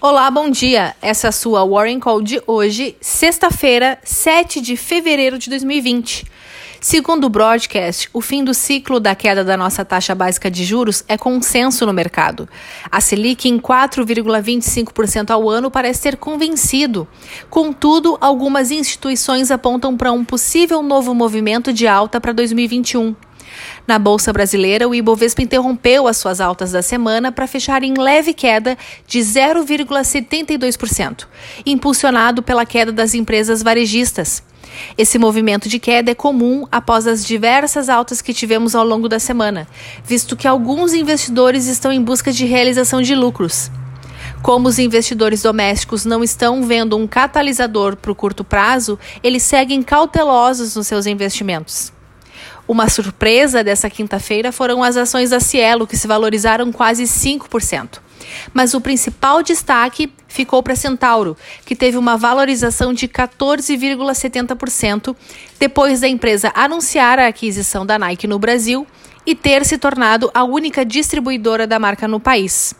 Olá, bom dia. Essa é a sua Warren Call de hoje, sexta-feira, 7 de fevereiro de 2020. Segundo o broadcast, o fim do ciclo da queda da nossa taxa básica de juros é consenso no mercado. A Selic em 4,25% ao ano parece ter convencido. Contudo, algumas instituições apontam para um possível novo movimento de alta para 2021. Na Bolsa Brasileira, o Ibovespa interrompeu as suas altas da semana para fechar em leve queda de 0,72%, impulsionado pela queda das empresas varejistas. Esse movimento de queda é comum após as diversas altas que tivemos ao longo da semana, visto que alguns investidores estão em busca de realização de lucros. Como os investidores domésticos não estão vendo um catalisador para o curto prazo, eles seguem cautelosos nos seus investimentos. Uma surpresa dessa quinta-feira foram as ações da Cielo, que se valorizaram quase 5%. Mas o principal destaque ficou para Centauro, que teve uma valorização de 14,70% depois da empresa anunciar a aquisição da Nike no Brasil e ter se tornado a única distribuidora da marca no país.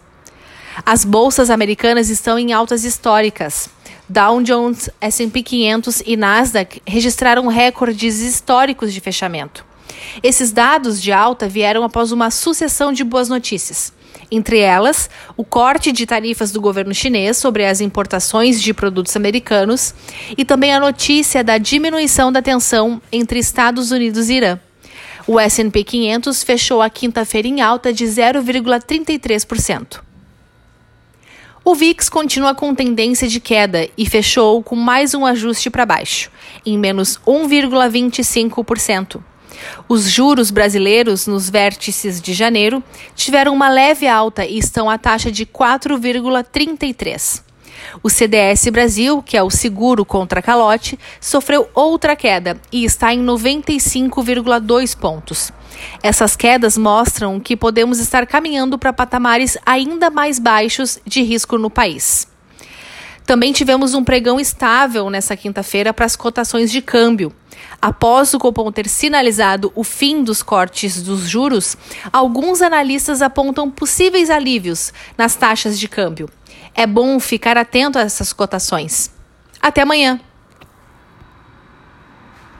As bolsas americanas estão em altas históricas. Dow Jones, S&P 500 e Nasdaq registraram recordes históricos de fechamento. Esses dados de alta vieram após uma sucessão de boas notícias. Entre elas, o corte de tarifas do governo chinês sobre as importações de produtos americanos e também a notícia da diminuição da tensão entre Estados Unidos e Irã. O S&P 500 fechou a quinta-feira em alta de 0,33%. O VIX continua com tendência de queda e fechou com mais um ajuste para baixo, em menos 1,25%. Os juros brasileiros nos vértices de janeiro tiveram uma leve alta e estão à taxa de 4,33. O CDS Brasil, que é o seguro contra calote, sofreu outra queda e está em 95,2 pontos. Essas quedas mostram que podemos estar caminhando para patamares ainda mais baixos de risco no país. Também tivemos um pregão estável nessa quinta-feira para as cotações de câmbio. Após o Copom ter sinalizado o fim dos cortes dos juros, alguns analistas apontam possíveis alívios nas taxas de câmbio. É bom ficar atento a essas cotações. Até amanhã!